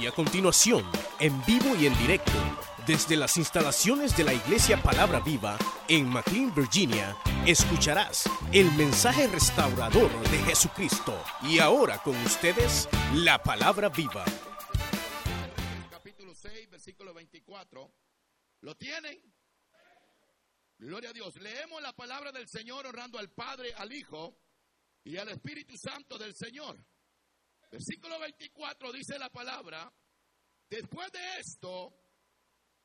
Y a continuación, en vivo y en directo, desde las instalaciones de la Iglesia Palabra Viva en McLean, Virginia, escucharás el mensaje restaurador de Jesucristo. Y ahora con ustedes, la Palabra Viva. capítulo 6, versículo 24. ¿Lo tienen? Gloria a Dios. Leemos la palabra del Señor honrando al Padre, al Hijo y al Espíritu Santo del Señor. Versículo 24 dice la palabra, después de esto,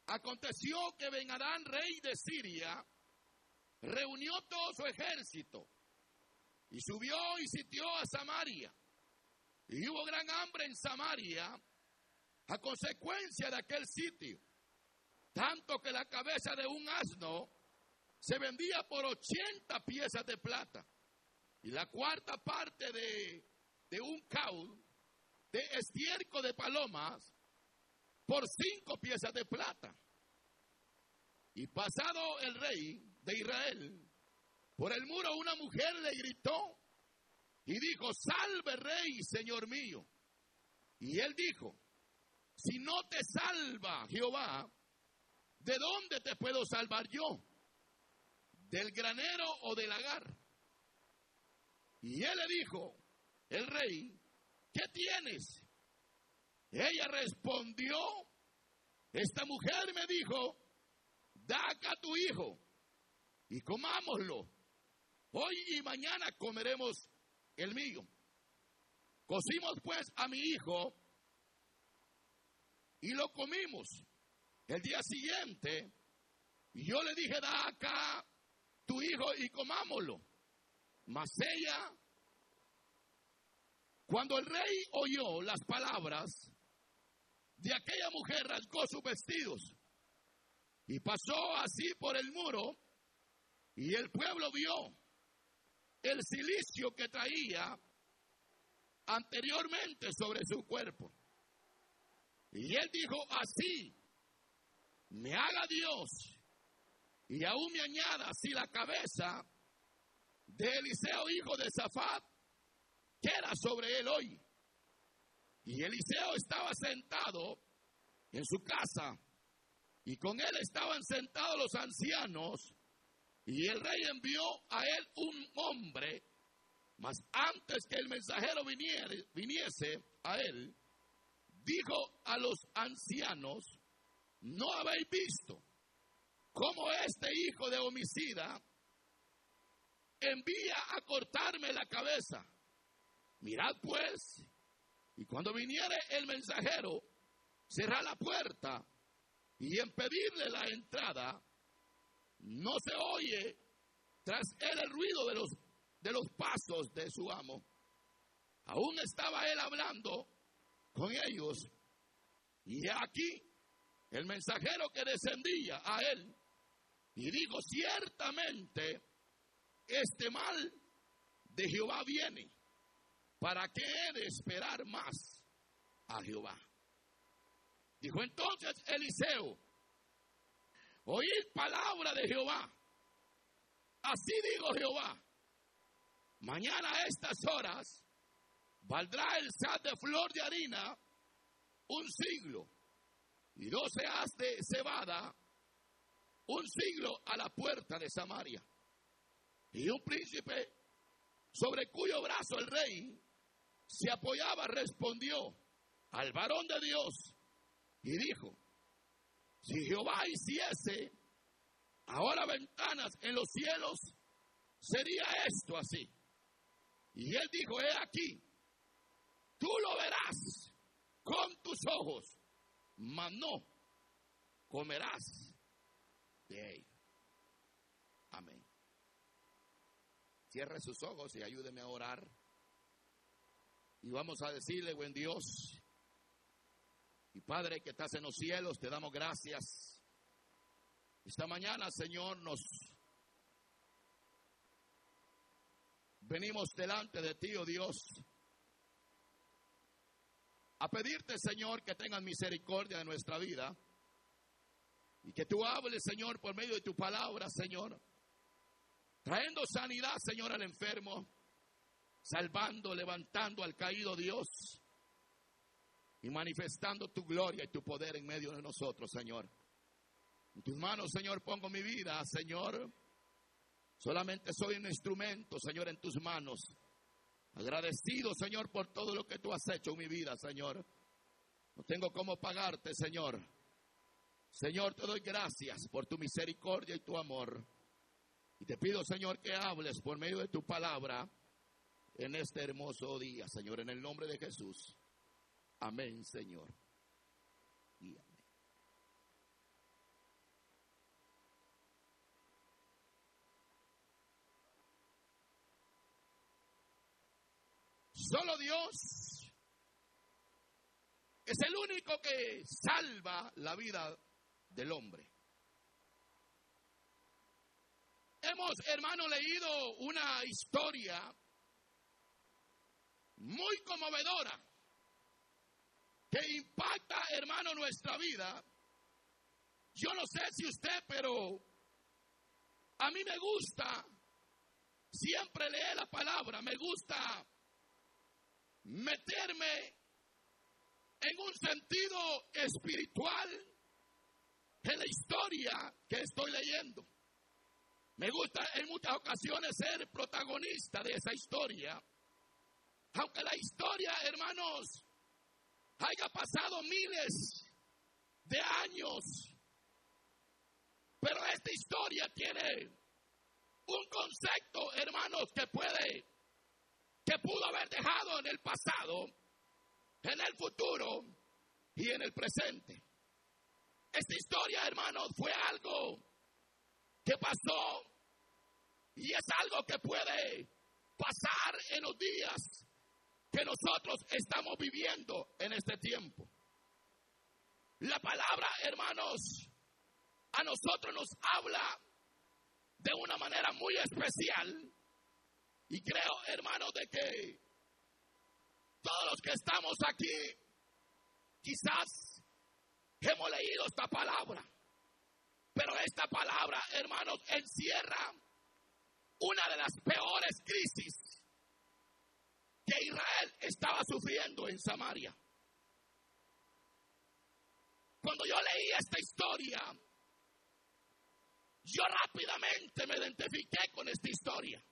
aconteció que Ben Adán, rey de Siria, reunió todo su ejército y subió y sitió a Samaria. Y hubo gran hambre en Samaria a consecuencia de aquel sitio, tanto que la cabeza de un asno se vendía por 80 piezas de plata y la cuarta parte de, de un caul de estiércol de palomas por cinco piezas de plata. Y pasado el rey de Israel por el muro, una mujer le gritó y dijo, salve rey, señor mío. Y él dijo, si no te salva Jehová, ¿de dónde te puedo salvar yo? ¿Del granero o del lagar? Y él le dijo, el rey, ¿qué tienes? Ella respondió, esta mujer me dijo, da acá tu hijo y comámoslo. Hoy y mañana comeremos el mío. Cocimos pues a mi hijo y lo comimos. El día siguiente, yo le dije, da acá tu hijo y comámoslo. Mas ella, cuando el rey oyó las palabras de aquella mujer, rasgó sus vestidos y pasó así por el muro y el pueblo vio el silicio que traía anteriormente sobre su cuerpo. Y él dijo así, me haga Dios y aún me añada así la cabeza de Eliseo, hijo de Zafat, que era sobre él hoy. Y Eliseo estaba sentado en su casa y con él estaban sentados los ancianos y el rey envió a él un hombre, mas antes que el mensajero viniere, viniese a él, dijo a los ancianos, no habéis visto cómo este hijo de homicida envía a cortarme la cabeza. Mirad pues, y cuando viniere el mensajero, cerrad la puerta y impedirle la entrada, no se oye tras él el ruido de los, de los pasos de su amo. Aún estaba él hablando con ellos, y aquí el mensajero que descendía a él, y dijo, ciertamente, este mal de Jehová viene. ¿Para qué he de esperar más a Jehová? Dijo entonces Eliseo, oíd palabra de Jehová. Así digo Jehová, mañana a estas horas valdrá el sal de flor de harina un siglo y doce haz de cebada un siglo a la puerta de Samaria. Y un príncipe sobre cuyo brazo el rey se apoyaba respondió al varón de Dios y dijo, si Jehová hiciese ahora ventanas en los cielos, sería esto así. Y él dijo, he aquí, tú lo verás con tus ojos, mas no comerás de él. Amén. Cierre sus ojos y ayúdeme a orar. Y vamos a decirle, buen Dios, y Padre que estás en los cielos, te damos gracias. Esta mañana, Señor, nos venimos delante de ti, oh Dios, a pedirte, Señor, que tengas misericordia de nuestra vida y que tú hables, Señor, por medio de tu palabra, Señor, trayendo sanidad, Señor, al enfermo, salvando, levantando al caído Dios. y manifestando tu gloria y tu poder en medio de nosotros, Señor. En tus manos, Señor, pongo mi vida, Señor. Solamente soy un instrumento, Señor, en tus manos. Agradecido, Señor, por todo lo que tú has hecho en mi vida, Señor. No tengo cómo pagarte, Señor. Señor, te doy gracias por tu misericordia y tu amor. Y te pido, Señor, que hables por medio de tu palabra en este hermoso día, Señor, en el nombre de Jesús. Amén, Señor. Y amén. Solo Dios es el único que salva la vida del hombre. Hemos, hermano, leído una historia muy conmovedora que impacta, hermano, nuestra vida. Yo no sé si usted, pero a mí me gusta siempre leer la palabra, me gusta meterme en un sentido espiritual en la historia que estoy leyendo. Me gusta en muchas ocasiones ser protagonista de esa historia. Aunque la historia, hermanos, haya pasado miles de años, pero esta historia tiene un concepto, hermanos, que puede, que pudo haber dejado en el pasado, en el futuro y en el presente. Esta historia, hermanos, fue algo que pasó y es algo que puede pasar en los días que nosotros estamos viviendo en este tiempo. La palabra, hermanos, a nosotros nos habla de una manera muy especial. Y creo, hermanos, de que todos los que estamos aquí, quizás hemos leído esta palabra. Pero esta palabra, hermanos, encierra una de las peores crisis que Israel estaba sufriendo en Samaria. Cuando yo leí esta historia, yo rápidamente me identifiqué con esta historia.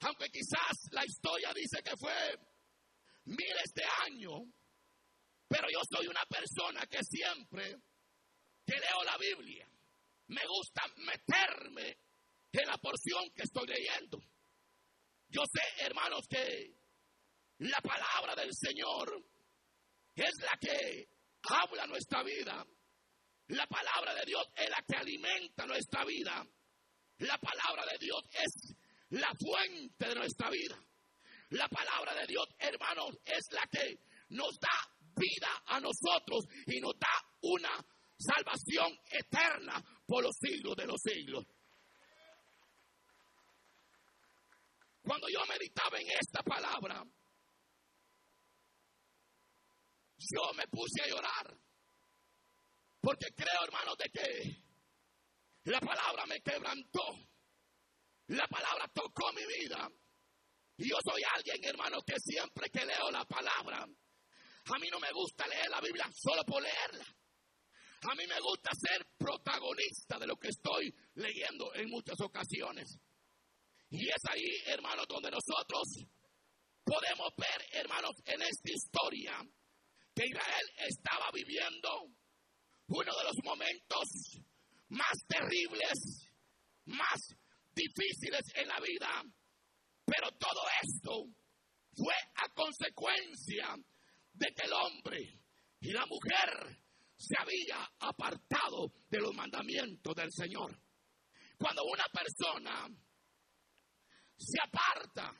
Aunque quizás la historia dice que fue miles de años, pero yo soy una persona que siempre que leo la Biblia, me gusta meterme en la porción que estoy leyendo. Yo sé, hermanos, que la palabra del Señor es la que habla nuestra vida. La palabra de Dios es la que alimenta nuestra vida. La palabra de Dios es la fuente de nuestra vida. La palabra de Dios, hermanos, es la que nos da vida a nosotros y nos da una salvación eterna por los siglos de los siglos. Cuando yo meditaba en esta palabra, yo me puse a llorar. Porque creo, hermano, de que la palabra me quebrantó. La palabra tocó mi vida. Y yo soy alguien, hermano, que siempre que leo la palabra, a mí no me gusta leer la Biblia solo por leerla. A mí me gusta ser protagonista de lo que estoy leyendo en muchas ocasiones. Y es ahí, hermanos, donde nosotros podemos ver, hermanos, en esta historia que Israel estaba viviendo uno de los momentos más terribles, más difíciles en la vida. Pero todo esto fue a consecuencia de que el hombre y la mujer se había apartado de los mandamientos del Señor. Cuando una persona se aparta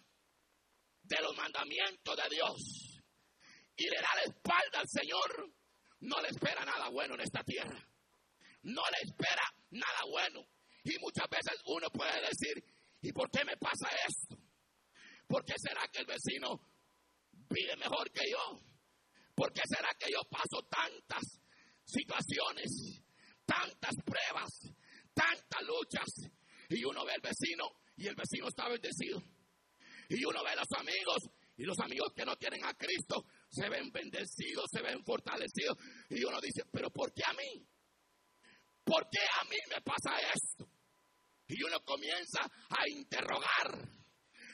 de los mandamientos de Dios y le da la espalda al Señor, no le espera nada bueno en esta tierra. No le espera nada bueno. Y muchas veces uno puede decir, ¿y por qué me pasa esto? ¿Por qué será que el vecino vive mejor que yo? ¿Por qué será que yo paso tantas situaciones, tantas pruebas, tantas luchas? Y uno ve al vecino y el vecino está bendecido. Y uno ve a los amigos y los amigos que no tienen a Cristo se ven bendecidos, se ven fortalecidos. Y uno dice, pero ¿por qué a mí? ¿Por qué a mí me pasa esto? Y uno comienza a interrogar.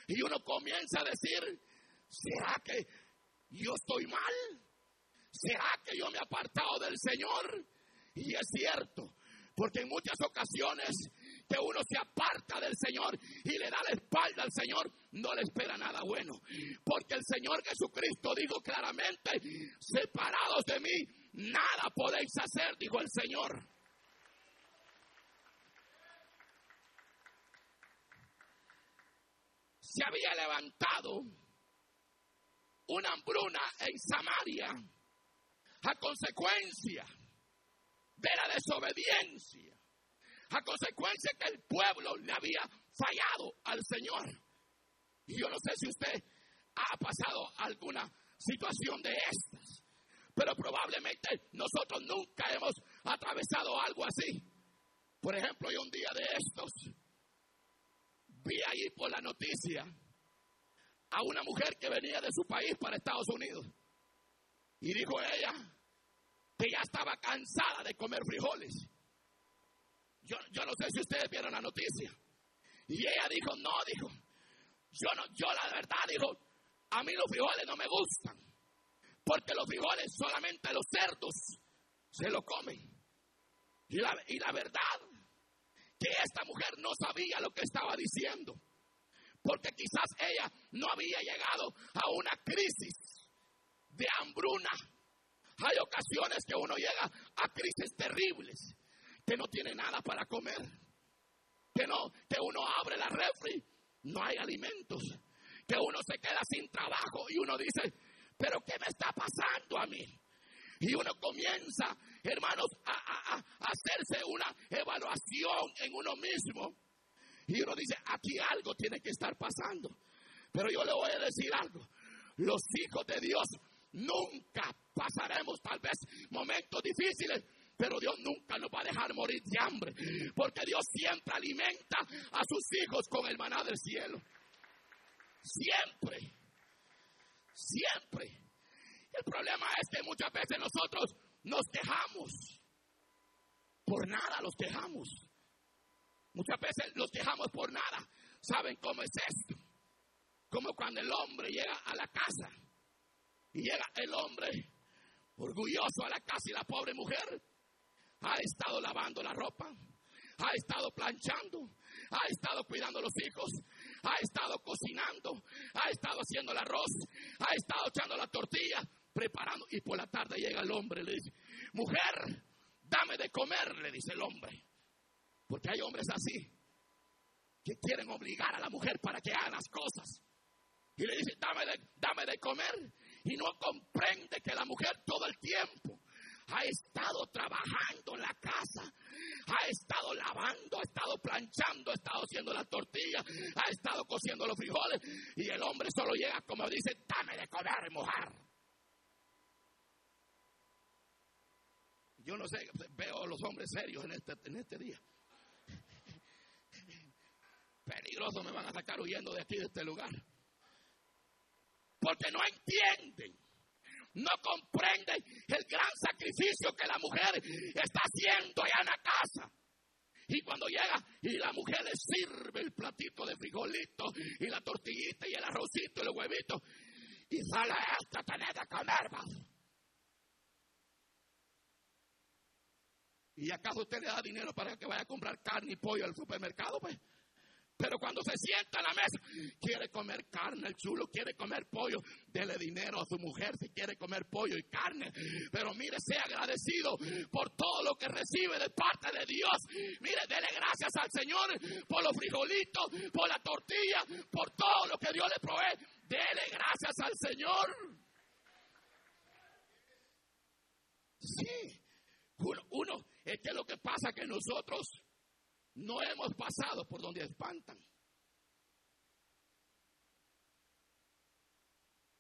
Y uno comienza a decir, ¿será que yo estoy mal? ¿Será que yo me he apartado del Señor? Y es cierto, porque en muchas ocasiones que uno se aparta del Señor y le da la espalda al Señor, no le espera nada bueno. Porque el Señor Jesucristo dijo claramente, separados de mí, nada podéis hacer, dijo el Señor. Se había levantado una hambruna en Samaria a consecuencia de la desobediencia a consecuencia que el pueblo le había fallado al Señor. Y yo no sé si usted ha pasado alguna situación de estas, pero probablemente nosotros nunca hemos atravesado algo así. Por ejemplo, yo un día de estos vi ahí por la noticia a una mujer que venía de su país para Estados Unidos. Y dijo ella que ya estaba cansada de comer frijoles yo, yo no sé si ustedes vieron la noticia. Y ella dijo, no, dijo, yo no, yo la verdad, dijo, a mí los frijoles no me gustan. Porque los frijoles solamente los cerdos se lo comen. Y la, y la verdad, que esta mujer no sabía lo que estaba diciendo. Porque quizás ella no había llegado a una crisis de hambruna. Hay ocasiones que uno llega a crisis terribles que no tiene nada para comer, que no, que uno abre la refri, no hay alimentos, que uno se queda sin trabajo y uno dice, pero ¿qué me está pasando a mí? Y uno comienza, hermanos, a, hacerse una evaluación en uno mismo. Y uno dice, aquí algo tiene que estar pasando. Pero yo le voy a decir algo. Los hijos de Dios nunca pasaremos tal vez momentos difíciles, pero Dios nunca nos va a dejar morir de hambre, porque Dios siempre alimenta a sus hijos con el maná del cielo. Siempre, siempre. El problema es que muchas veces nosotros nos quejamos. Por nada los quejamos. Muchas veces los quejamos por nada. ¿Saben cómo es esto? Como cuando el hombre llega a la casa y llega el hombre orgulloso a la casa y la pobre mujer ha estado lavando la ropa, ha estado planchando, ha estado cuidando los hijos, ha estado cocinando, ha estado haciendo el arroz, ha estado echando la tortilla, preparando. Y por la tarde llega el hombre y le dice, mujer, dame de comer, le dice el hombre. Porque hay hombres así que quieren obligar a la mujer para que haga las cosas. Y le dice, dame de, dame de comer. Y no comprende que la mujer todo el tiempo ha estado trabajando en la casa, ha estado lavando, ha estado planchando, ha estado haciendo la tortilla, ha estado cociendo los frijoles y el hombre solo llega como dice, dame de comer, mujer. Yo no sé, veo a los hombres serios en este, en este día. Peligroso me van a sacar huyendo de aquí, de este lugar. Porque no entienden no comprende el gran sacrificio que la mujer está haciendo allá en la casa. Y cuando llega y la mujer le sirve el platito de frijolito y la tortillita y el arrocito y los huevitos. Y sale esta tener de comer. ¿Y acaso usted le da dinero para que vaya a comprar carne y pollo al supermercado? Pues pero cuando se sienta a la mesa, quiere comer carne, el chulo quiere comer pollo, dele dinero a su mujer si quiere comer pollo y carne. Pero mire, sea agradecido por todo lo que recibe de parte de Dios. Mire, dele gracias al Señor por los frijolitos, por la tortilla, por todo lo que Dios le provee. Dele gracias al Señor. Sí, uno, uno es que lo que pasa que nosotros no hemos pasado por donde espantan.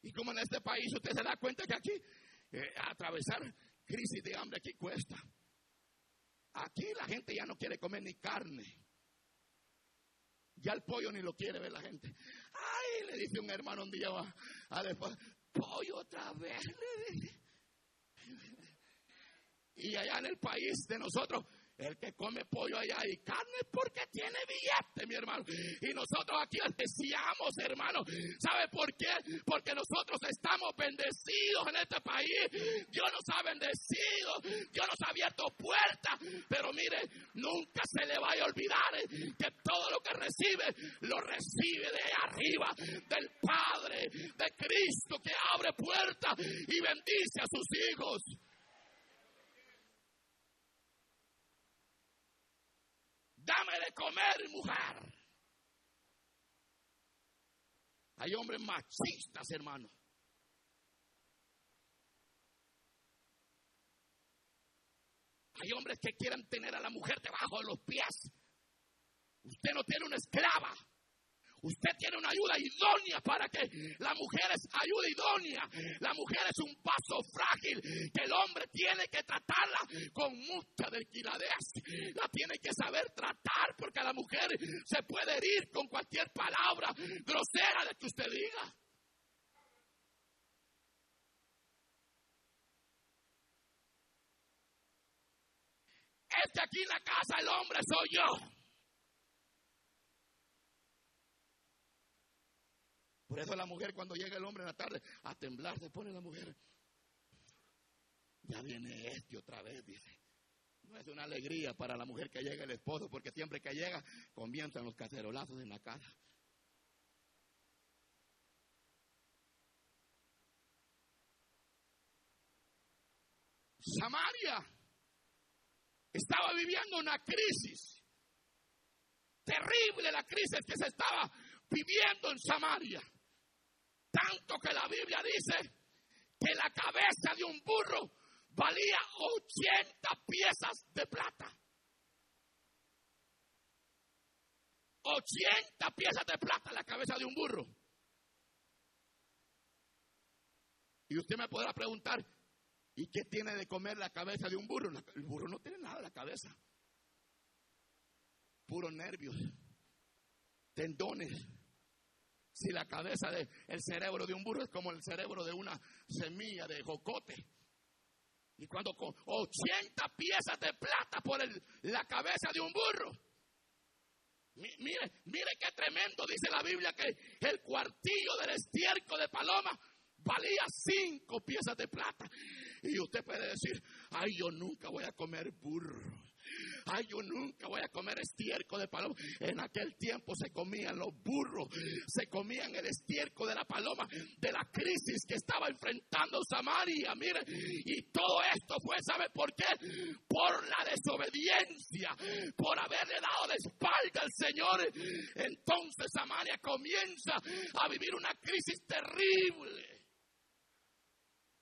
Y como en este país usted se da cuenta que aquí eh, atravesar crisis de hambre aquí cuesta. Aquí la gente ya no quiere comer ni carne. Ya el pollo ni lo quiere ver la gente. Ay, le dice un hermano un día a, después, pollo otra vez. Y allá en el país de nosotros, el que come pollo allá y carne porque tiene billete, mi hermano. Y nosotros aquí deseamos, hermano. ¿Sabe por qué? Porque nosotros estamos bendecidos en este país. Dios nos ha bendecido. Dios nos ha abierto puertas. Pero mire, nunca se le vaya a olvidar que todo lo que recibe, lo recibe de arriba, del Padre, de Cristo, que abre puertas y bendice a sus hijos. Dame de comer, mujer. Hay hombres machistas, hermano. Hay hombres que quieren tener a la mujer debajo de los pies. Usted no tiene una esclava. Usted tiene una ayuda idónea para que la mujer es ayuda idónea. La mujer es un paso frágil que el hombre tiene que tratarla con mucha delicadez. La tiene que saber tratar porque la mujer se puede herir con cualquier palabra grosera de que usted diga. Este aquí en la casa, el hombre soy yo. Por eso la mujer cuando llega el hombre en la tarde a temblar se pone la mujer. Ya viene este otra vez, dice. No es una alegría para la mujer que llega el esposo, porque siempre que llega comienzan los cacerolazos en la casa. Samaria estaba viviendo una crisis. Terrible la crisis que se estaba viviendo en Samaria. Tanto que la Biblia dice que la cabeza de un burro valía 80 piezas de plata. 80 piezas de plata la cabeza de un burro. Y usted me podrá preguntar, ¿y qué tiene de comer la cabeza de un burro? El burro no tiene nada en la cabeza. Puros nervios, tendones, si la cabeza del el cerebro de un burro es como el cerebro de una semilla de jocote. Y cuando con 80 piezas de plata por la cabeza de un burro. Mire, mire qué tremendo dice la Biblia que el cuartillo del estiércol de paloma valía cinco piezas de plata. Y usted puede decir, ay, yo nunca voy a comer burro. Ay, yo nunca voy a comer estiércol de paloma. En aquel tiempo se comían los burros, se comían el estiércol de la paloma, de la crisis que estaba enfrentando Samaria. Mire, y todo esto fue, ¿sabe por qué? Por la desobediencia, por haberle dado de espalda al Señor. Entonces Samaria comienza a vivir una crisis terrible.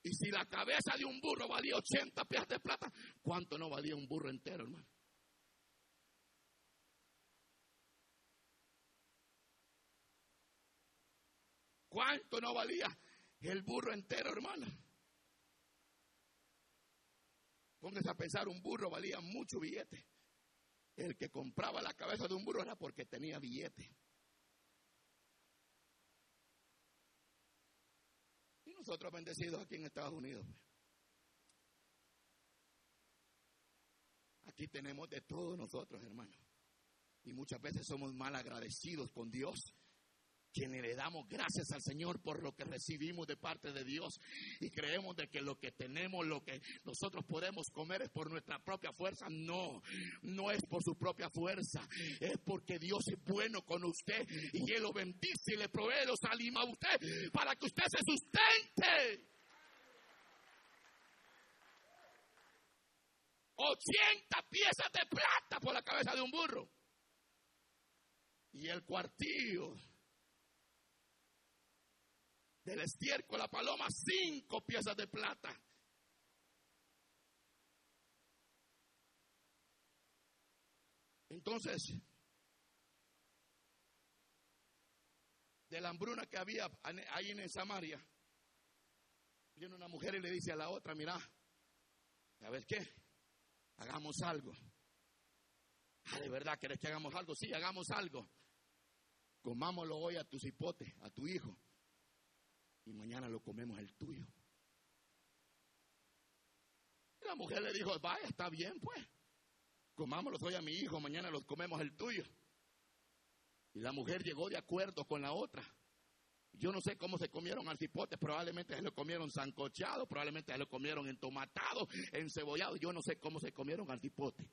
Y si la cabeza de un burro valía 80 pies de plata, ¿cuánto no valía un burro entero, hermano? ¿Cuánto no valía el burro entero, hermano? Póngase a pensar, un burro valía mucho billete. El que compraba la cabeza de un burro era porque tenía billete. Y nosotros bendecidos aquí en Estados Unidos. Pues. Aquí tenemos de todos nosotros, hermano. Y muchas veces somos mal agradecidos con Dios quienes le damos gracias al Señor por lo que recibimos de parte de Dios y creemos de que lo que tenemos, lo que nosotros podemos comer es por nuestra propia fuerza. No, no es por su propia fuerza, es porque Dios es bueno con usted y Él lo bendice y le provee los alimentos a usted para que usted se sustente. 80 piezas de plata por la cabeza de un burro. Y el cuartillo del estiércol, la paloma, cinco piezas de plata. Entonces, de la hambruna que había ahí en Samaria, viene una mujer y le dice a la otra, mira, ¿sabes qué? Hagamos algo. Ah, ¿de verdad querés que hagamos algo? Sí, hagamos algo. Comámoslo hoy a tu cipote, a tu hijo y mañana lo comemos el tuyo. Y la mujer le dijo, vaya, está bien pues, comámoslo hoy a mi hijo, mañana los comemos el tuyo. Y la mujer llegó de acuerdo con la otra. Yo no sé cómo se comieron al cipote, probablemente se lo comieron sancochado, probablemente se lo comieron entomatado, encebollado, yo no sé cómo se comieron al cipote.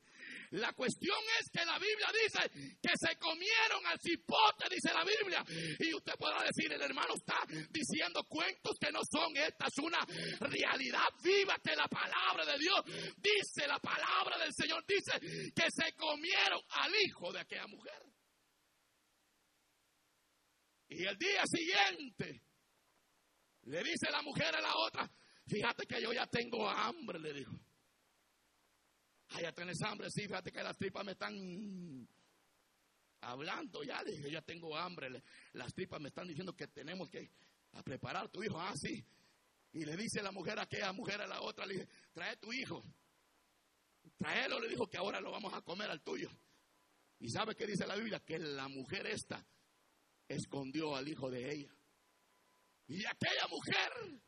La cuestión es que la Biblia dice que se comieron al cipote, dice la Biblia. Y usted podrá decir, el hermano está diciendo cuentos que no son, esta es una realidad viva que la palabra de Dios dice, la palabra del Señor dice que se comieron al hijo de aquella mujer. Y el día siguiente le dice la mujer a la otra, fíjate que yo ya tengo hambre, le dijo. Ah, ya tienes hambre, sí, fíjate que las tripas me están hablando, ya le dije, ya tengo hambre, las tripas me están diciendo que tenemos que preparar tu hijo, ah, sí. Y le dice la mujer a aquella mujer a la otra, le trae tu hijo, tráelo, le dijo que ahora lo vamos a comer al tuyo. Y sabe qué dice la Biblia, que la mujer esta escondió al hijo de ella. Y aquella mujer,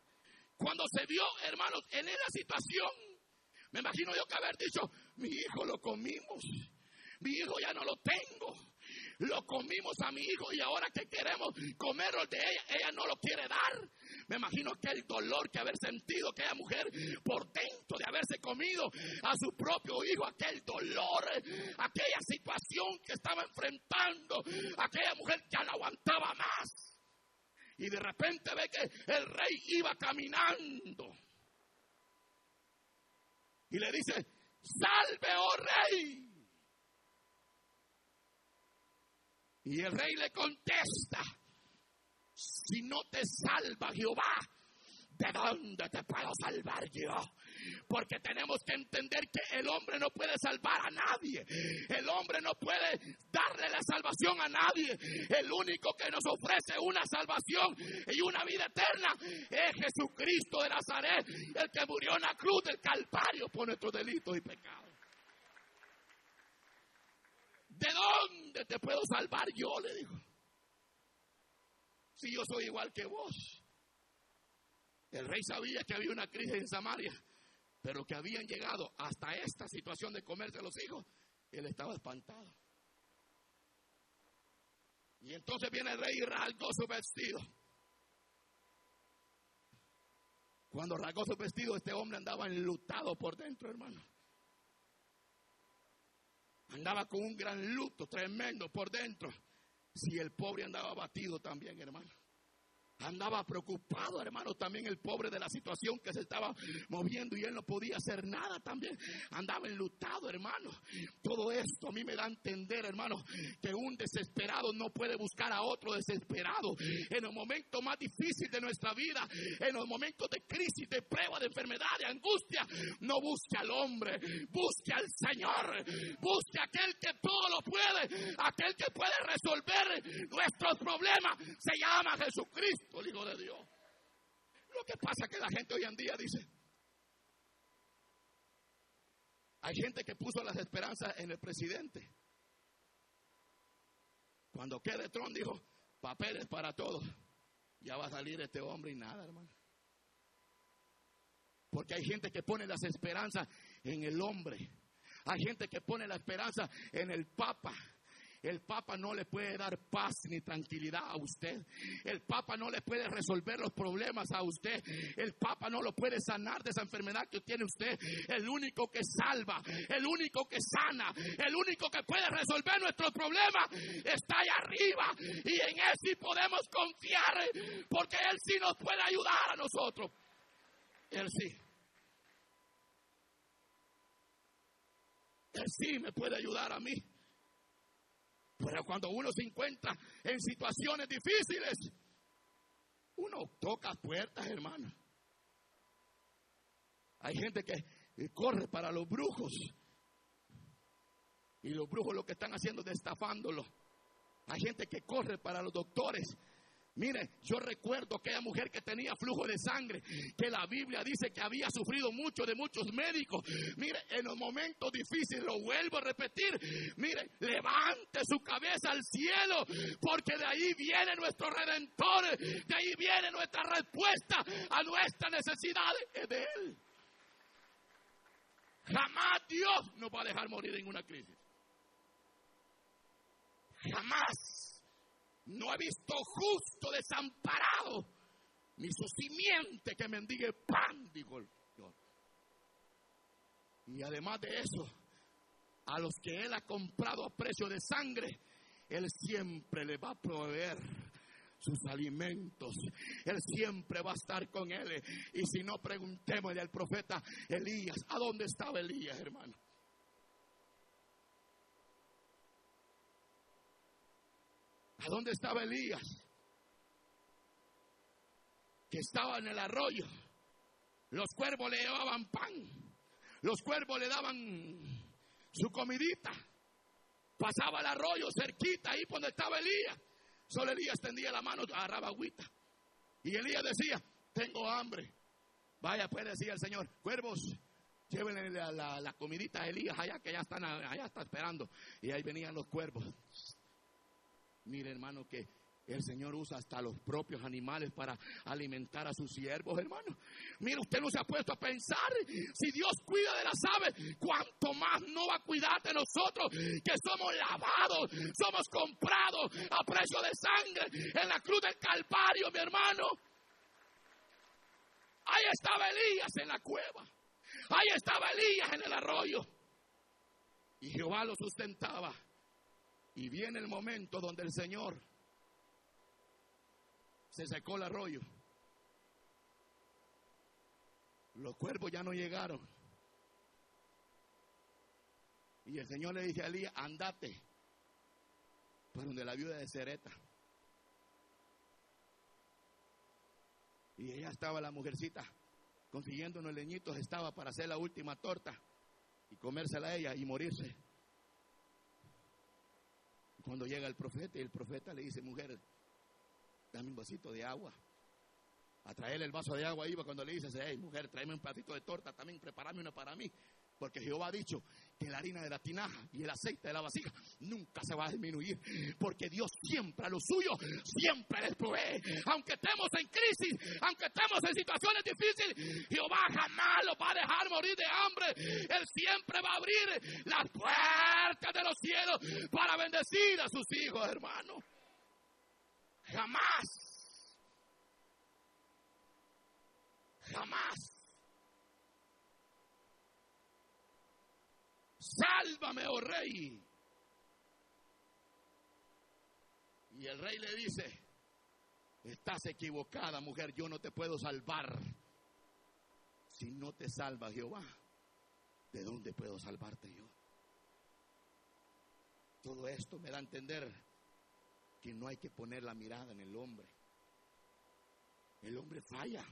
cuando se vio, hermanos, en esa situación, me imagino yo que haber dicho, mi hijo lo comimos, mi hijo ya no lo tengo, lo comimos a mi hijo y ahora que queremos comerlo de ella, ella no lo quiere dar. Me imagino que el dolor que haber sentido aquella mujer por dentro de haberse comido a su propio hijo, aquel dolor, aquella situación que estaba enfrentando, aquella mujer ya no aguantaba más. Y de repente ve que el rey iba caminando. Y le dice, salve, oh rey. Y el rey le contesta, si no te salva Jehová, ¿de dónde te puedo salvar yo? Porque tenemos que entender que el hombre no puede salvar a nadie. El hombre no puede darle la salvación a nadie. El único que nos ofrece una salvación y una vida eterna es Jesucristo de Nazaret, el que murió en la cruz del Calvario por nuestros delitos y pecados. ¿De dónde te puedo salvar yo? Le dijo. Si yo soy igual que vos. El rey sabía que había una crisis en Samaria, pero que habían llegado hasta esta situación de comerse los hijos. Él estaba espantado. Y entonces viene el rey y rasgó su vestido. Cuando rasgó su vestido, este hombre andaba enlutado por dentro, hermano. Andaba con un gran luto tremendo por dentro. Si el pobre andaba abatido también, hermano. Andaba preocupado, hermano, también el pobre de la situación que se estaba moviendo y él no podía hacer nada también. Andaba enlutado, hermano. Todo esto a mí me da a entender, hermano, que un desesperado no puede buscar a otro desesperado. En el momento más difícil de nuestra vida, en los momentos de crisis, de prueba, de enfermedad, de angustia, no busque al hombre, busque al Señor, busque a aquel que todo lo puede, aquel que puede resolver nuestros problemas. Se llama Jesucristo el Hijo de Dios. Lo que pasa es que la gente hoy en día dice, hay gente que puso las esperanzas en el presidente. Cuando quede Trump dijo, papeles para todos. Ya va a salir este hombre y nada, hermano. Porque hay gente que pone las esperanzas en el hombre. Hay gente que pone la esperanza en el Papa. El Papa no le puede dar paz ni tranquilidad a usted. El Papa no le puede resolver los problemas a usted. El Papa no lo puede sanar de esa enfermedad que tiene usted. El único que salva, el único que sana, el único que puede resolver nuestros problemas está allá arriba. Y en Él sí podemos confiar porque Él sí nos puede ayudar a nosotros. Él sí. Él sí me puede ayudar a mí. Pero cuando uno se encuentra en situaciones difíciles, uno toca puertas, hermano. Hay gente que corre para los brujos. Y los brujos lo que están haciendo es estafándolo. Hay gente que corre para los doctores Mire, yo recuerdo aquella mujer que tenía flujo de sangre, que la Biblia dice que había sufrido mucho de muchos médicos. Mire, en los momentos difíciles, lo vuelvo a repetir, mire, levante su cabeza al cielo, porque de ahí viene nuestro redentor, de ahí viene nuestra respuesta a nuestras necesidades de Él. Jamás Dios nos va a dejar morir en una crisis. Jamás. No he visto justo desamparado, ni su simiente que mendigue pan, dijo el Señor. Y además de eso, a los que Él ha comprado a precio de sangre, Él siempre le va a proveer sus alimentos. Él siempre va a estar con Él. Y si no, preguntémosle al profeta Elías, ¿a dónde estaba Elías, hermano? ¿A dónde estaba Elías? Que estaba en el arroyo. Los cuervos le llevaban pan. Los cuervos le daban su comidita. Pasaba el arroyo cerquita ahí donde estaba Elías. Solo Elías tendía la mano, agarraba agüita. Y Elías decía, tengo hambre. Vaya, puede decir el Señor, cuervos, llévenle la, la, comidita a Elías allá, que ya están, allá está esperando. Y ahí venían los cuervos. Mire, hermano, que el Señor usa hasta los propios animales para alimentar a sus siervos, hermano. Mire, usted no se ha puesto a pensar, si Dios cuida de las aves, cuánto más no va a cuidar de nosotros, que somos lavados, somos comprados a precio de sangre en la cruz del Calvario, mi hermano. Ahí estaba Elías en la cueva. Ahí estaba Elías en el arroyo. Y Jehová lo sustentaba. Y viene el momento donde el Señor se secó el arroyo. Los cuervos ya no llegaron. Y el Señor le dice a Elías, andate para donde la viuda de Cereta. Y ella estaba, la mujercita, consiguiendo unos leñitos, estaba para hacer la última torta y comérsela a ella y morirse. Cuando llega el profeta y el profeta le dice, mujer, dame un vasito de agua. A traerle el vaso de agua iba cuando le dice, hey, mujer, tráeme un platito de torta, también prepárame una para mí. Porque Jehová ha dicho que la harina de la tinaja y el aceite de la vasija nunca se va a disminuir. Porque Dios siempre a lo suyo, siempre les provee. Aunque estemos en crisis, aunque estemos en situaciones difíciles, Jehová jamás los va a dejar morir de hambre. Él siempre va a abrir las puertas de los cielos para bendecir a sus hijos, hermano. Jamás. Jamás sálvame, oh rey. Y el rey le dice, estás equivocada, mujer, yo no te puedo salvar. Si no te salva Jehová, ¿de dónde puedo salvarte yo? Todo esto me da a entender que no hay que poner la mirada en el hombre. El hombre falla.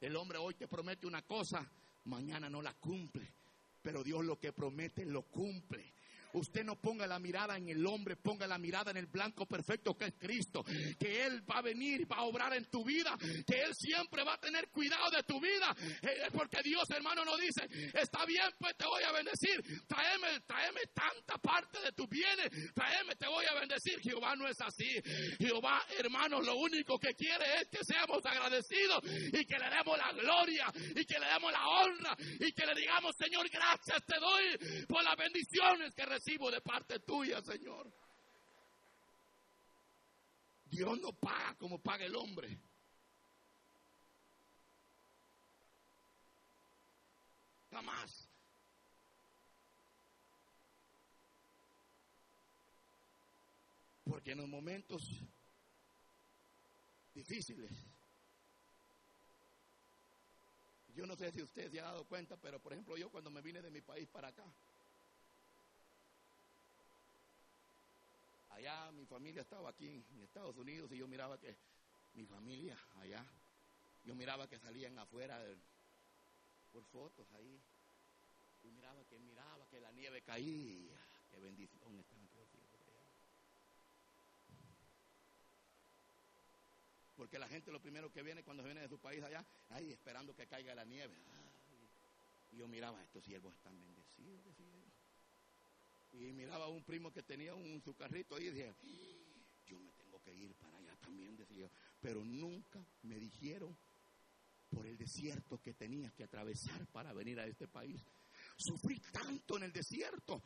El hombre hoy te promete una cosa, mañana no la cumple pero Dios lo que promete lo cumple. Usted no ponga la mirada en el hombre, ponga la mirada en el blanco perfecto que es Cristo. Que Él va a venir, va a obrar en tu vida, que Él siempre va a tener cuidado de tu vida. Eh, porque Dios, hermano, no dice, está bien, pues te voy a bendecir. Tráeme, tráeme tanta parte de tus bienes. Tráeme, te voy a bendecir. Jehová no es así. Jehová, hermano, lo único que quiere es que seamos agradecidos y que le demos la gloria y que le demos la honra y que le digamos, Señor, gracias te doy por las bendiciones que recibimos de parte tuya, Señor. Dios no paga como paga el hombre. Jamás. Porque en los momentos difíciles, yo no sé si usted se ha dado cuenta, pero por ejemplo yo cuando me vine de mi país para acá, allá mi familia estaba aquí en Estados Unidos y yo miraba que mi familia allá, yo miraba que salían afuera por fotos ahí. Yo miraba que miraba que la nieve caía. Qué bendición están Porque la gente lo primero que viene cuando viene de su país allá, ahí esperando que caiga la nieve. Y yo miraba, estos siervos están bendecidos, Y miraba a un primo que tenía un su carrito y decía, yo me tengo que ir para allá también, decía. Pero nunca me dijeron por el desierto que tenía que atravesar para venir a este país. Sufrí tanto en el desierto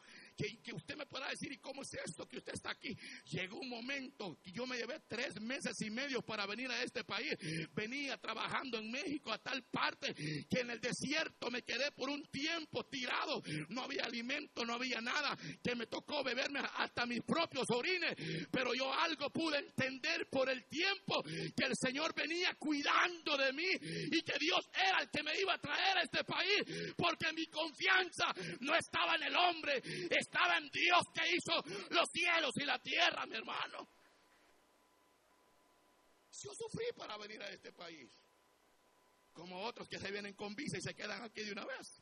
que, usted me pueda decir, ¿y cómo es esto que usted está aquí? Llegó un momento que yo me llevé tres meses y medio para venir a este país. Venía trabajando en México a tal parte que en el desierto me quedé por un tiempo tirado. No había alimento, no había nada. Que me tocó beberme hasta mis propios orines. Pero yo algo pude entender por el tiempo que el Señor venía cuidando de mí y que Dios era el que me iba a traer a este país. Porque mi confianza no estaba en el hombre, en Dios que hizo los cielos y la tierra, mi hermano. Yo sufrí para venir a este país, como otros que se vienen con visa y se quedan aquí de una vez.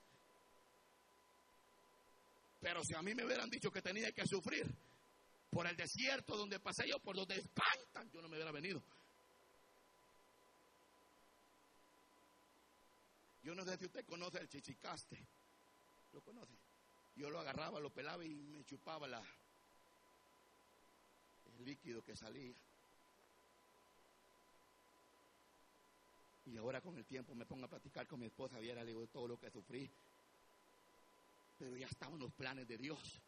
Pero si a mí me hubieran dicho que tenía que sufrir por el desierto donde pasé yo, por donde espantan, yo no me hubiera venido. Yo no sé si usted conoce el chichicaste. ¿Lo conoce? Yo lo agarraba, lo pelaba y me chupaba la, el líquido que salía. Y ahora con el tiempo me pongo a platicar con mi esposa, viera, le digo todo lo que sufrí. Pero ya estaban los planes de Dios.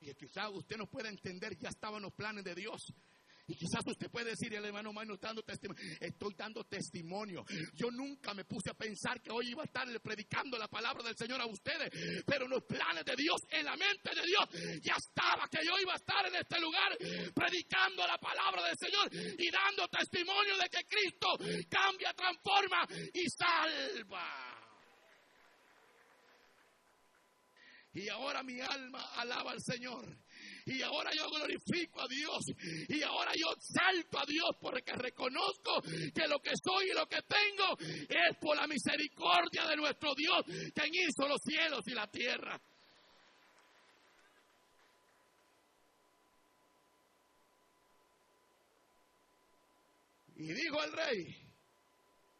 Y quizá usted no pueda entender, ya estaban los planes de Dios. Y quizás usted puede decir, el hermano Mano, dando testimonio. Estoy dando testimonio. Yo nunca me puse a pensar que hoy iba a estar predicando la palabra del Señor a ustedes. Pero los planes de Dios, en la mente de Dios, ya estaba que yo iba a estar en este lugar predicando la palabra del Señor y dando testimonio de que Cristo cambia, transforma y salva. Y ahora mi alma alaba al Señor. Y ahora yo glorifico a Dios. Y ahora yo salto a Dios porque reconozco que lo que soy y lo que tengo es por la misericordia de nuestro Dios, quien hizo los cielos y la tierra. Y dijo el rey,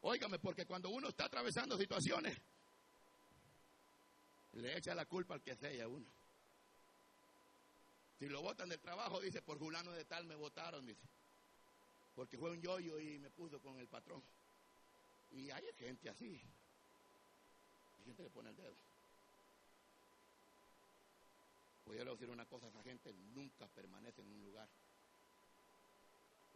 óigame, porque cuando uno está atravesando situaciones, le echa la culpa al que sea uno. Si lo votan del trabajo, dice, por fulano de tal me votaron, dice. Porque fue un yoyo y me puso con el patrón. Y hay gente así. Hay gente que pone el dedo. Voy a decir una cosa, esa gente nunca permanece en un lugar.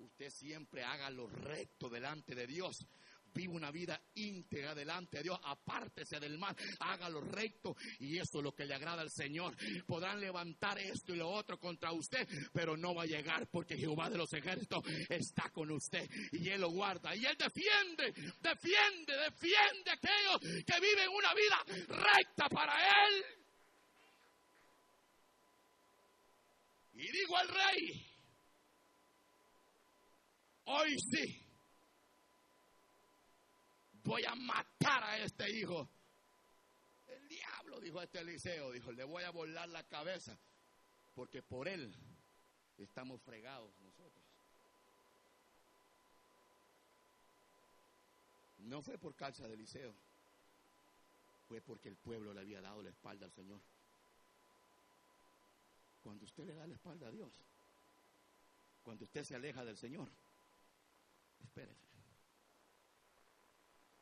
Usted siempre haga lo recto delante de Dios vive una vida íntegra delante de Dios, apártese del mal, haga lo recto y eso es lo que le agrada al Señor. Podrán levantar esto y lo otro contra usted, pero no va a llegar porque Jehová de los ejércitos está con usted y Él lo guarda y Él defiende, defiende, defiende a aquellos que viven una vida recta para Él. Y digo al rey, hoy sí, voy a matar a este hijo. El diablo, dijo este Eliseo, dijo, le voy a volar la cabeza, porque por él estamos fregados nosotros. No fue por causa de Eliseo, fue porque el pueblo le había dado la espalda al Señor. Cuando usted le da la espalda a Dios, cuando usted se aleja del Señor, espérese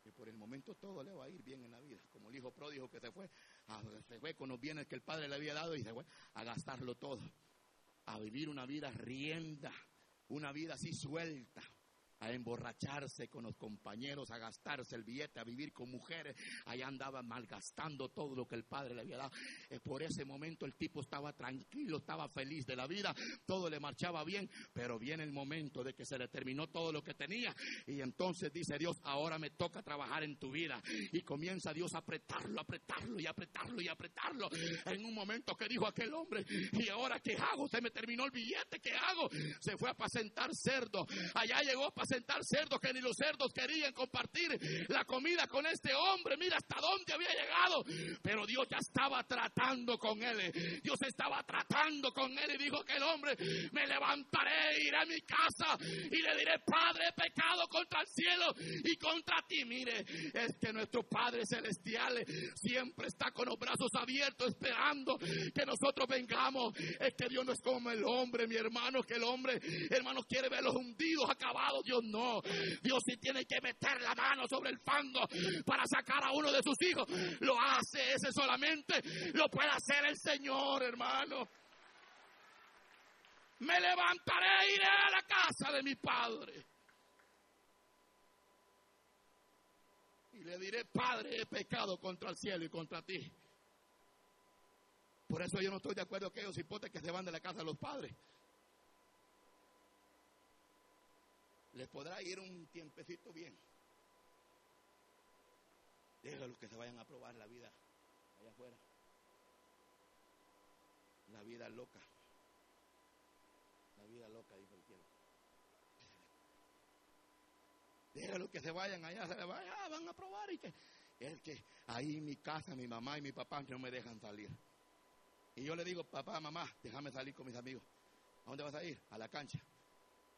que por el momento todo le va a ir bien en la vida. Como el hijo pródigo que se fue, se fue con los bienes que el padre le había dado y se fue a gastarlo todo. A vivir una vida rienda, una vida así suelta a emborracharse con los compañeros, a gastarse el billete, a vivir con mujeres. Allá andaba malgastando todo lo que el padre le había dado. Eh, por ese momento el tipo estaba tranquilo, estaba feliz de la vida, todo le marchaba bien, pero viene el momento de que se le terminó todo lo que tenía. Y entonces dice Dios, ahora me toca trabajar en tu vida. Y comienza Dios a apretarlo, apretarlo y apretarlo y apretarlo. En un momento que dijo aquel hombre, ¿y ahora qué hago? Se me terminó el billete, ¿qué hago? Se fue a apacentar cerdo. Allá llegó a presentar cerdos que ni los cerdos querían compartir la comida con este hombre. Mira hasta dónde había llegado. Pero Dios ya estaba tratando con él. Dios estaba tratando con él y dijo que el hombre me levantaré, iré a mi casa y le diré, Padre, he pecado contra el cielo y contra ti. Mire, es que nuestro Padre Celestial siempre está con los brazos abiertos esperando que nosotros vengamos. Es que Dios no es como el hombre, mi hermano, que el hombre, hermano, quiere verlos hundidos, acabados. Dios no. Dios sí tiene que meter la mano sobre el fango para sacar a uno de sus hijos. Lo hace ese solamente, lo puede hacer el Señor, hermano. Me levantaré e iré a la casa de mi padre. Y le diré, Padre, he pecado contra el cielo y contra ti. Por eso yo no estoy de acuerdo con aquellos hipotes que se van de la casa de los padres. Les podrá ir un tiempecito bien. Déjalos que se vayan a probar la vida allá afuera. La vida loca. La vida loca, dijo el cielo. Déjalos que se vayan allá, se vayan, ah, van a probar y que es que ahí en mi casa mi mamá y mi papá no me dejan salir. Y yo le digo, papá, mamá, déjame salir con mis amigos. ¿A dónde vas a ir? A la cancha.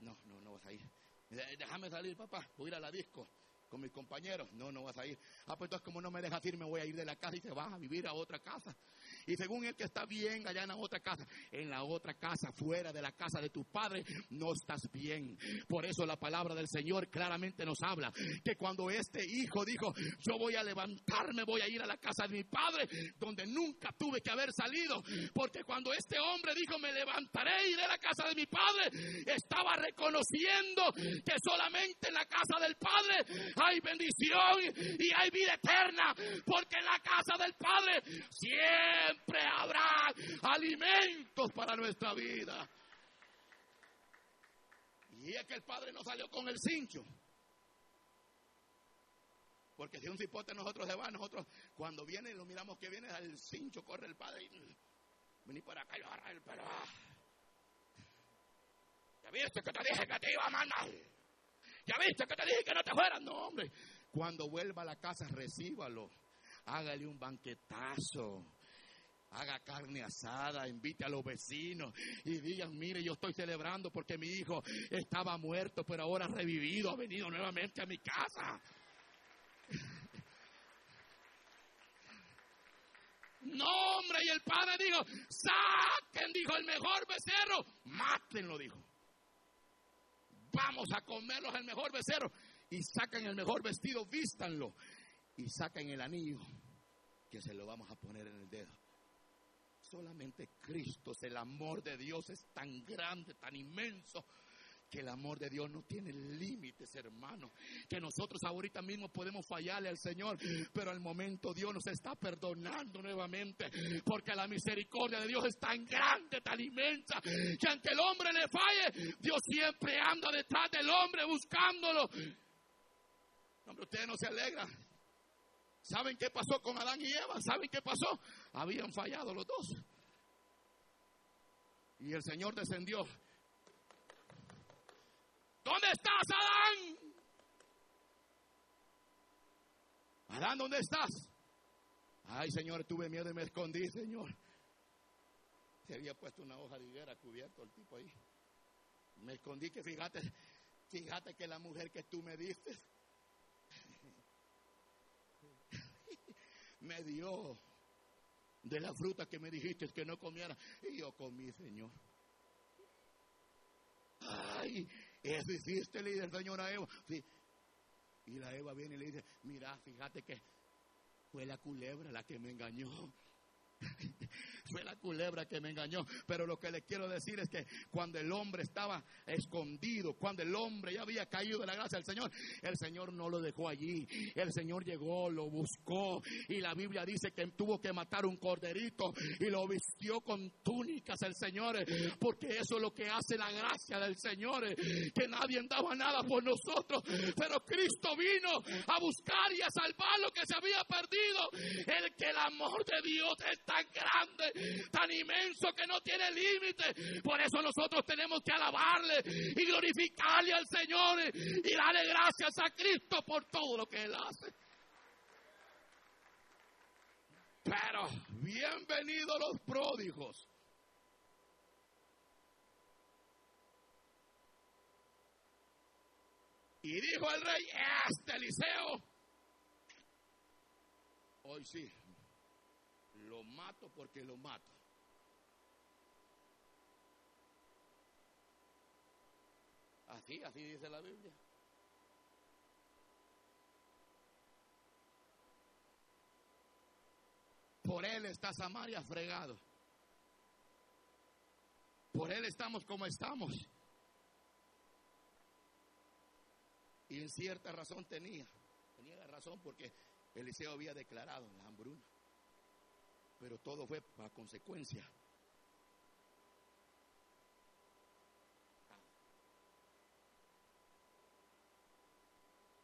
No, no, no vas a ir. Déjame salir, papá. Voy a ir a la disco con mis compañeros. No, no vas a ir. Ah, pues entonces como no me dejas ir, me voy a ir de la casa y te vas a vivir a otra casa. Y según el que está bien allá en la otra casa, en la otra casa, fuera de la casa de tu padre, no estás bien. Por eso la palabra del Señor claramente nos habla que cuando este hijo dijo, yo voy a levantarme, voy a ir a la casa de mi padre, donde nunca tuve que haber salido, porque cuando este hombre dijo, me levantaré iré a la casa de mi padre, estaba reconociendo que solamente en la casa del padre hay bendición y hay vida eterna, porque en la casa del padre siempre siempre habrá alimentos para nuestra vida. Y es que el Padre no salió con el cincho. Porque si un cipote nosotros se va, nosotros cuando viene lo miramos que viene al cincho, corre el Padre vení por acá y agarra el pero. Ya viste que te dije que te iba a mandar. Ya viste que te dije que no te fueras. No, hombre. Cuando vuelva a la casa, recíbalo. Hágale un banquetazo haga carne asada, invite a los vecinos y digan, mire, yo estoy celebrando porque mi hijo estaba muerto, pero ahora ha revivido, ha venido nuevamente a mi casa. No, hombre, y el padre dijo, saquen, dijo, el mejor becerro, mátenlo, dijo. Vamos a comerlos el mejor becerro. Y sacan el mejor vestido, vístanlo. Y sacan el anillo, que se lo vamos a poner en el dedo solamente Cristo. El amor de Dios es tan grande, tan inmenso, que el amor de Dios no tiene límites, hermano. Que nosotros ahorita mismo podemos fallarle al Señor, pero al momento Dios nos está perdonando nuevamente, porque la misericordia de Dios es tan grande, tan inmensa, que aunque el hombre le falle, Dios siempre anda detrás del hombre buscándolo. Hombre, usted no se alegra ¿Saben qué pasó con Adán y Eva? ¿Saben qué pasó? Habían fallado los dos. Y el Señor descendió. ¿Dónde estás, Adán? Adán, ¿dónde estás? Ay, Señor, tuve miedo y me escondí, Señor. Se había puesto una hoja de higuera cubierto el tipo ahí. Me escondí que fíjate, fíjate que la mujer que tú me diste me dio de la fruta que me dijiste que no comiera. Y yo comí, Señor. Ay, eso hiciste, le dice Señor a Eva. Y la Eva viene y le dice, mira, fíjate que fue la culebra la que me engañó. Fue la culebra que me engañó. Pero lo que le quiero decir es que cuando el hombre estaba escondido, cuando el hombre ya había caído de la gracia del Señor, el Señor no lo dejó allí. El Señor llegó, lo buscó. Y la Biblia dice que tuvo que matar un corderito y lo vistió con túnicas el Señor. Porque eso es lo que hace la gracia del Señor. Que nadie daba nada por nosotros. Pero Cristo vino a buscar y a salvar lo que se había perdido. El que la amor de Dios es tan grande, tan inmenso que no tiene límite. Por eso nosotros tenemos que alabarle y glorificarle al Señor y darle gracias a Cristo por todo lo que Él hace. Pero bienvenidos los pródigos. Y dijo el rey, este Eliseo, hoy sí, lo mato porque lo mato. Así, así dice la Biblia. Por él está Samaria fregado. Por él estamos como estamos. Y en cierta razón tenía. Tenía la razón porque Eliseo había declarado la hambruna. Pero todo fue a consecuencia.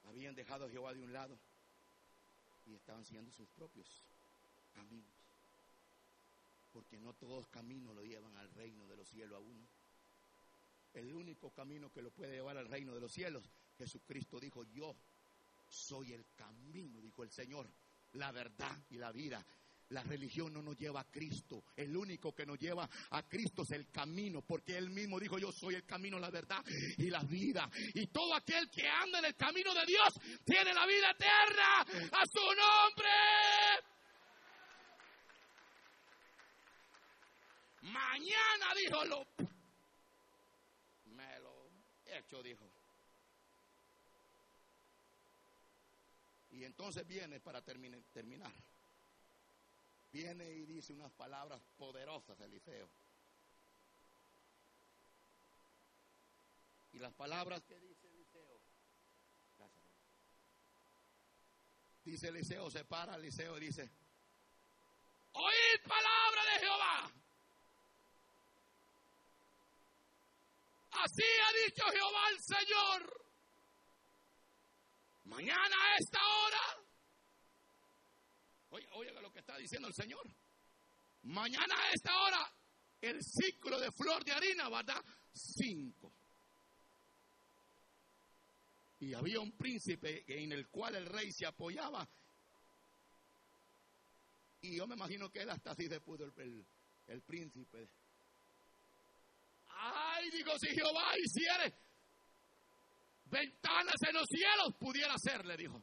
Habían dejado a Jehová de un lado y estaban siguiendo sus propios caminos. Porque no todos caminos lo llevan al reino de los cielos a uno. El único camino que lo puede llevar al reino de los cielos, Jesucristo dijo, yo soy el camino, dijo el Señor, la verdad y la vida. La religión no nos lleva a Cristo. El único que nos lleva a Cristo es el camino, porque Él mismo dijo, yo soy el camino, la verdad y la vida. Y todo aquel que anda en el camino de Dios tiene la vida eterna a su nombre. Mañana, dijo, lo, me lo hecho, dijo. Y entonces viene para terminar. Viene y dice unas palabras poderosas, Eliseo. Y las palabras que dice Eliseo. Dice Eliseo, se para Eliseo y dice, oíd palabra de Jehová. Así ha dicho Jehová el Señor. Mañana a esta hora. Oye, oiga lo que está diciendo el Señor. Mañana a esta hora, el ciclo de flor de harina va a dar cinco. Y había un príncipe en el cual el rey se apoyaba. Y yo me imagino que él hasta así se pudo el, el príncipe Ay, digo, si Jehová hiciere ventanas en los cielos, pudiera ser, le dijo.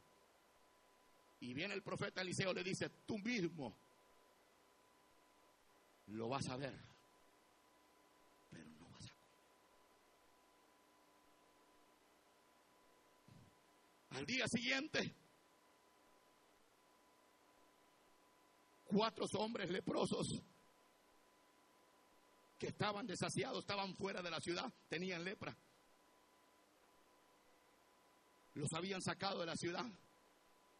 Y viene el profeta Eliseo, le dice, tú mismo lo vas a ver, pero no vas a comer. Al día siguiente, cuatro hombres leprosos que estaban desasiados, estaban fuera de la ciudad, tenían lepra. Los habían sacado de la ciudad.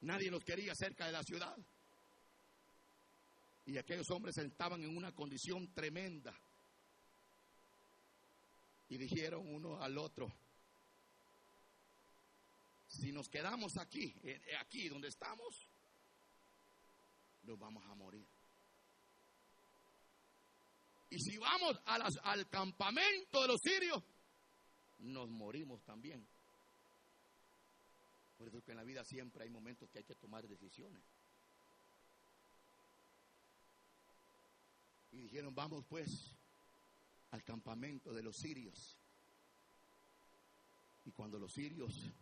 Nadie los quería cerca de la ciudad. Y aquellos hombres estaban en una condición tremenda. Y dijeron uno al otro, si nos quedamos aquí, eh, aquí donde estamos, nos vamos a morir. Y si vamos al campamento de los sirios, nos morimos también. Por eso que en la vida siempre hay momentos que hay que tomar decisiones. Y dijeron, vamos pues al campamento de los sirios. Y cuando los sirios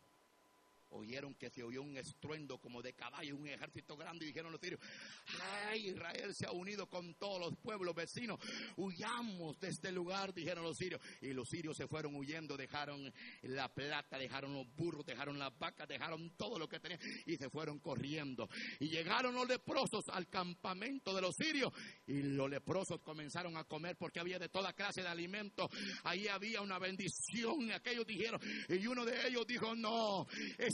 oyeron que se oyó un estruendo como de caballo, un ejército grande, y dijeron los sirios, ay, Israel se ha unido con todos los pueblos vecinos, huyamos de este lugar, dijeron los sirios, y los sirios se fueron huyendo, dejaron la plata, dejaron los burros, dejaron las vacas, dejaron todo lo que tenían, y se fueron corriendo, y llegaron los leprosos al campamento de los sirios, y los leprosos comenzaron a comer porque había de toda clase de alimentos, ahí había una bendición, aquellos dijeron, y uno de ellos dijo, no,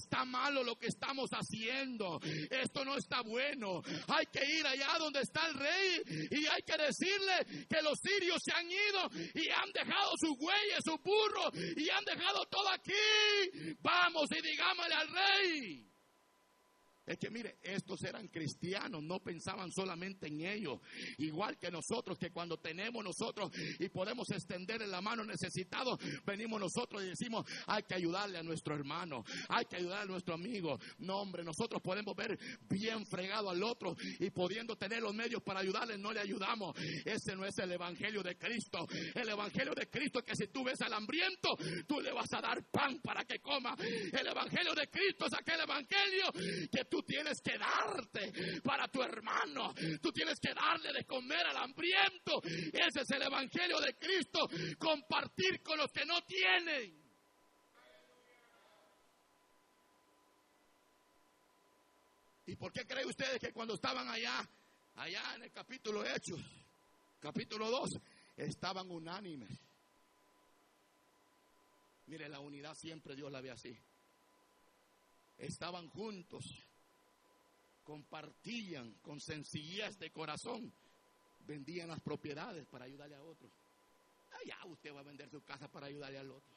está malo lo que estamos haciendo. Esto no está bueno. Hay que ir allá donde está el rey y hay que decirle que los sirios se han ido y han dejado sus güeyes, sus burros y han dejado todo aquí. Vamos y digámosle al rey. Es que mire, estos eran cristianos, no pensaban solamente en ellos. Igual que nosotros, que cuando tenemos nosotros y podemos extenderle la mano necesitado, venimos nosotros y decimos, hay que ayudarle a nuestro hermano, hay que ayudarle a nuestro amigo. No, hombre, nosotros podemos ver bien fregado al otro y pudiendo tener los medios para ayudarle, no le ayudamos. Ese no es el evangelio de Cristo. El evangelio de Cristo es que si tú ves al hambriento, tú le vas a dar pan para que coma. El evangelio de Cristo es aquel evangelio que tú tienes que darte para tu hermano. Tú tienes que darle de comer al hambriento. Ese es el evangelio de Cristo. Compartir con los que no tienen. ¿Y por qué creen ustedes que cuando estaban allá, allá en el capítulo Hechos, capítulo 2, estaban unánimes? Mire, la unidad siempre Dios la ve así. Estaban juntos, compartían con sencillez de corazón, vendían las propiedades para ayudarle a otros. Allá usted va a vender su casa para ayudarle al otro.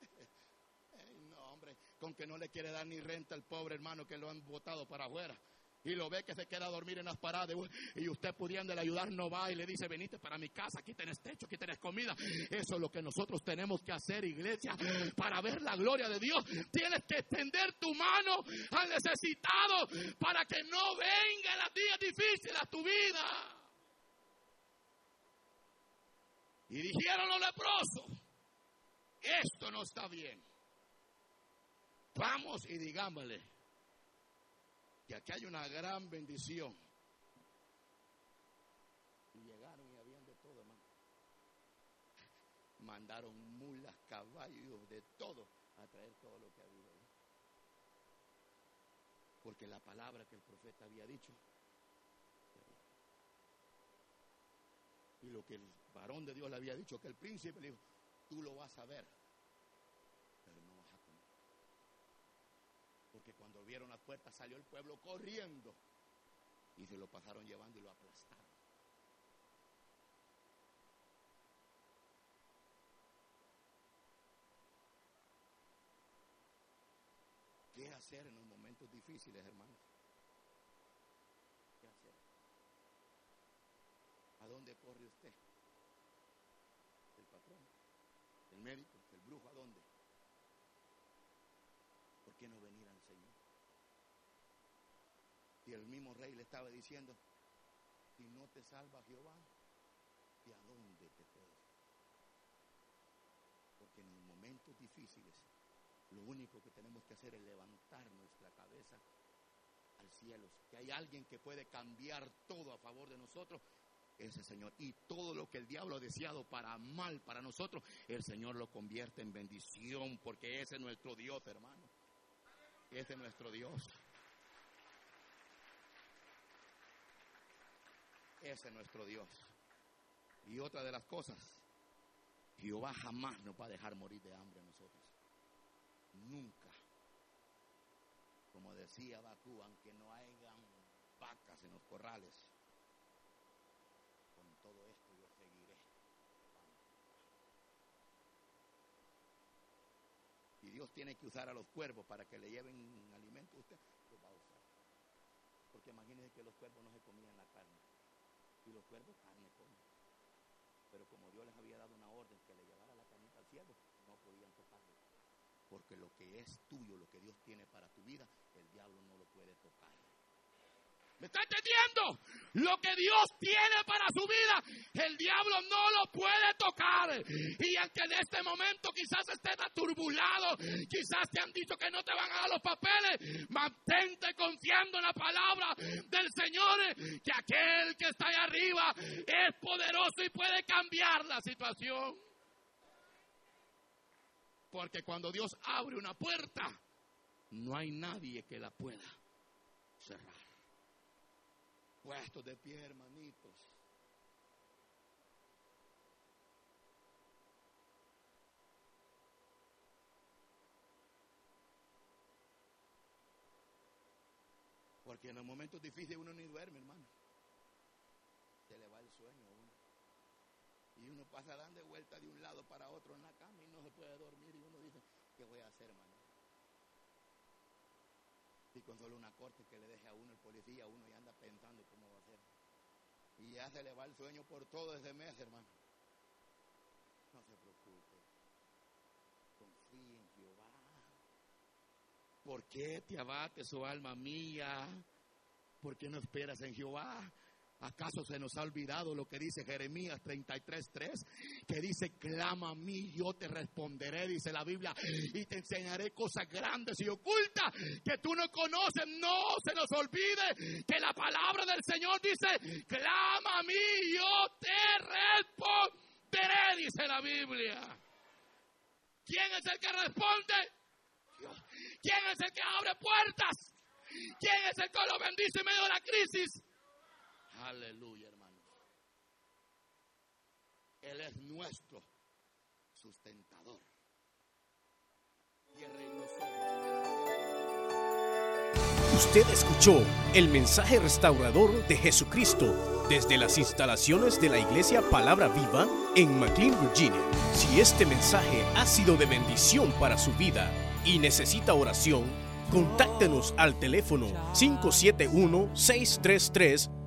no, hombre, con que no le quiere dar ni renta al pobre hermano que lo han botado para afuera y lo ve que se queda a dormir en las paradas y usted pudiéndole ayudar no va y le dice, venite para mi casa, aquí tenés techo, aquí tenés comida. Eso es lo que nosotros tenemos que hacer, iglesia, para ver la gloria de Dios. Tienes que extender tu mano al necesitado para que no venga la días difíciles a tu vida. Y dijeron los leprosos, esto no está bien. Vamos y digámosle, que aquí hay una gran bendición. Y llegaron y habían de todo, hermano. Mandaron mulas, caballos, de todo, a traer todo lo que había. Porque la palabra que el profeta había dicho, y lo que el varón de Dios le había dicho, que el príncipe le dijo, tú lo vas a ver Vieron las puertas salió el pueblo corriendo y se lo pasaron llevando y lo aplastaron. ¿Qué hacer en los momentos difíciles, hermanos? ¿Qué hacer? ¿A dónde corre usted? ¿El patrón? ¿El médico? ¿El brujo? ¿A dónde? ¿Por qué no venir Señor? El mismo rey le estaba diciendo, si no te salva Jehová, ¿y a dónde te puedes? Porque en los momentos difíciles, lo único que tenemos que hacer es levantar nuestra cabeza al cielo. Que hay alguien que puede cambiar todo a favor de nosotros, ese Señor. Y todo lo que el diablo ha deseado para mal para nosotros, el Señor lo convierte en bendición, porque ese es nuestro Dios, hermano. Ese es nuestro Dios. Ese es nuestro Dios. Y otra de las cosas, Jehová jamás nos va a dejar morir de hambre a nosotros. Nunca. Como decía Bakú, aunque no hayan vacas en los corrales, con todo esto yo seguiré. Y Dios tiene que usar a los cuervos para que le lleven alimento, usted los va a usar. Porque imagínense que los cuervos no se comían la carne. Y los cuervos carne comen. Pero como Dios les había dado una orden que le llevara la carnita al cielo, no podían tocarlo. Porque lo que es tuyo, lo que Dios tiene para tu vida, el diablo no lo puede tocar. ¿Me está entendiendo? Lo que Dios tiene para su vida, el diablo no lo puede tocar. Y aunque en este momento quizás estés aturbulado, quizás te han dicho que no te van a dar los papeles, mantente confiando en la palabra del Señor, que aquel que está ahí arriba es poderoso y puede cambiar la situación. Porque cuando Dios abre una puerta, no hay nadie que la pueda puestos de pie, hermanitos. Porque en los momentos difíciles uno ni duerme, hermano. Se le va el sueño a uno. Y uno pasa dando vuelta de un lado para otro en la cama y no se puede dormir. Y uno dice, ¿qué voy a hacer, hermano? Y con solo una corte que le deje a uno el policía, uno ya anda pensando cómo va a ser. Y ya se le va el sueño por todo ese mes, hermano. No se preocupe. Confíe en Jehová. ¿Por qué te abates, oh alma mía? ¿Por qué no esperas en Jehová? ¿Acaso se nos ha olvidado lo que dice Jeremías 33:3? Que dice, clama a mí, yo te responderé, dice la Biblia, y te enseñaré cosas grandes y ocultas que tú no conoces. No se nos olvide que la palabra del Señor dice, clama a mí, yo te responderé, dice la Biblia. ¿Quién es el que responde? ¿Quién es el que abre puertas? ¿Quién es el que lo bendice en medio de la crisis? Aleluya, hermano. Él es nuestro sustentador. Usted escuchó el mensaje restaurador de Jesucristo desde las instalaciones de la iglesia Palabra Viva en McLean, Virginia. Si este mensaje ha sido de bendición para su vida y necesita oración, contáctenos al teléfono 571 633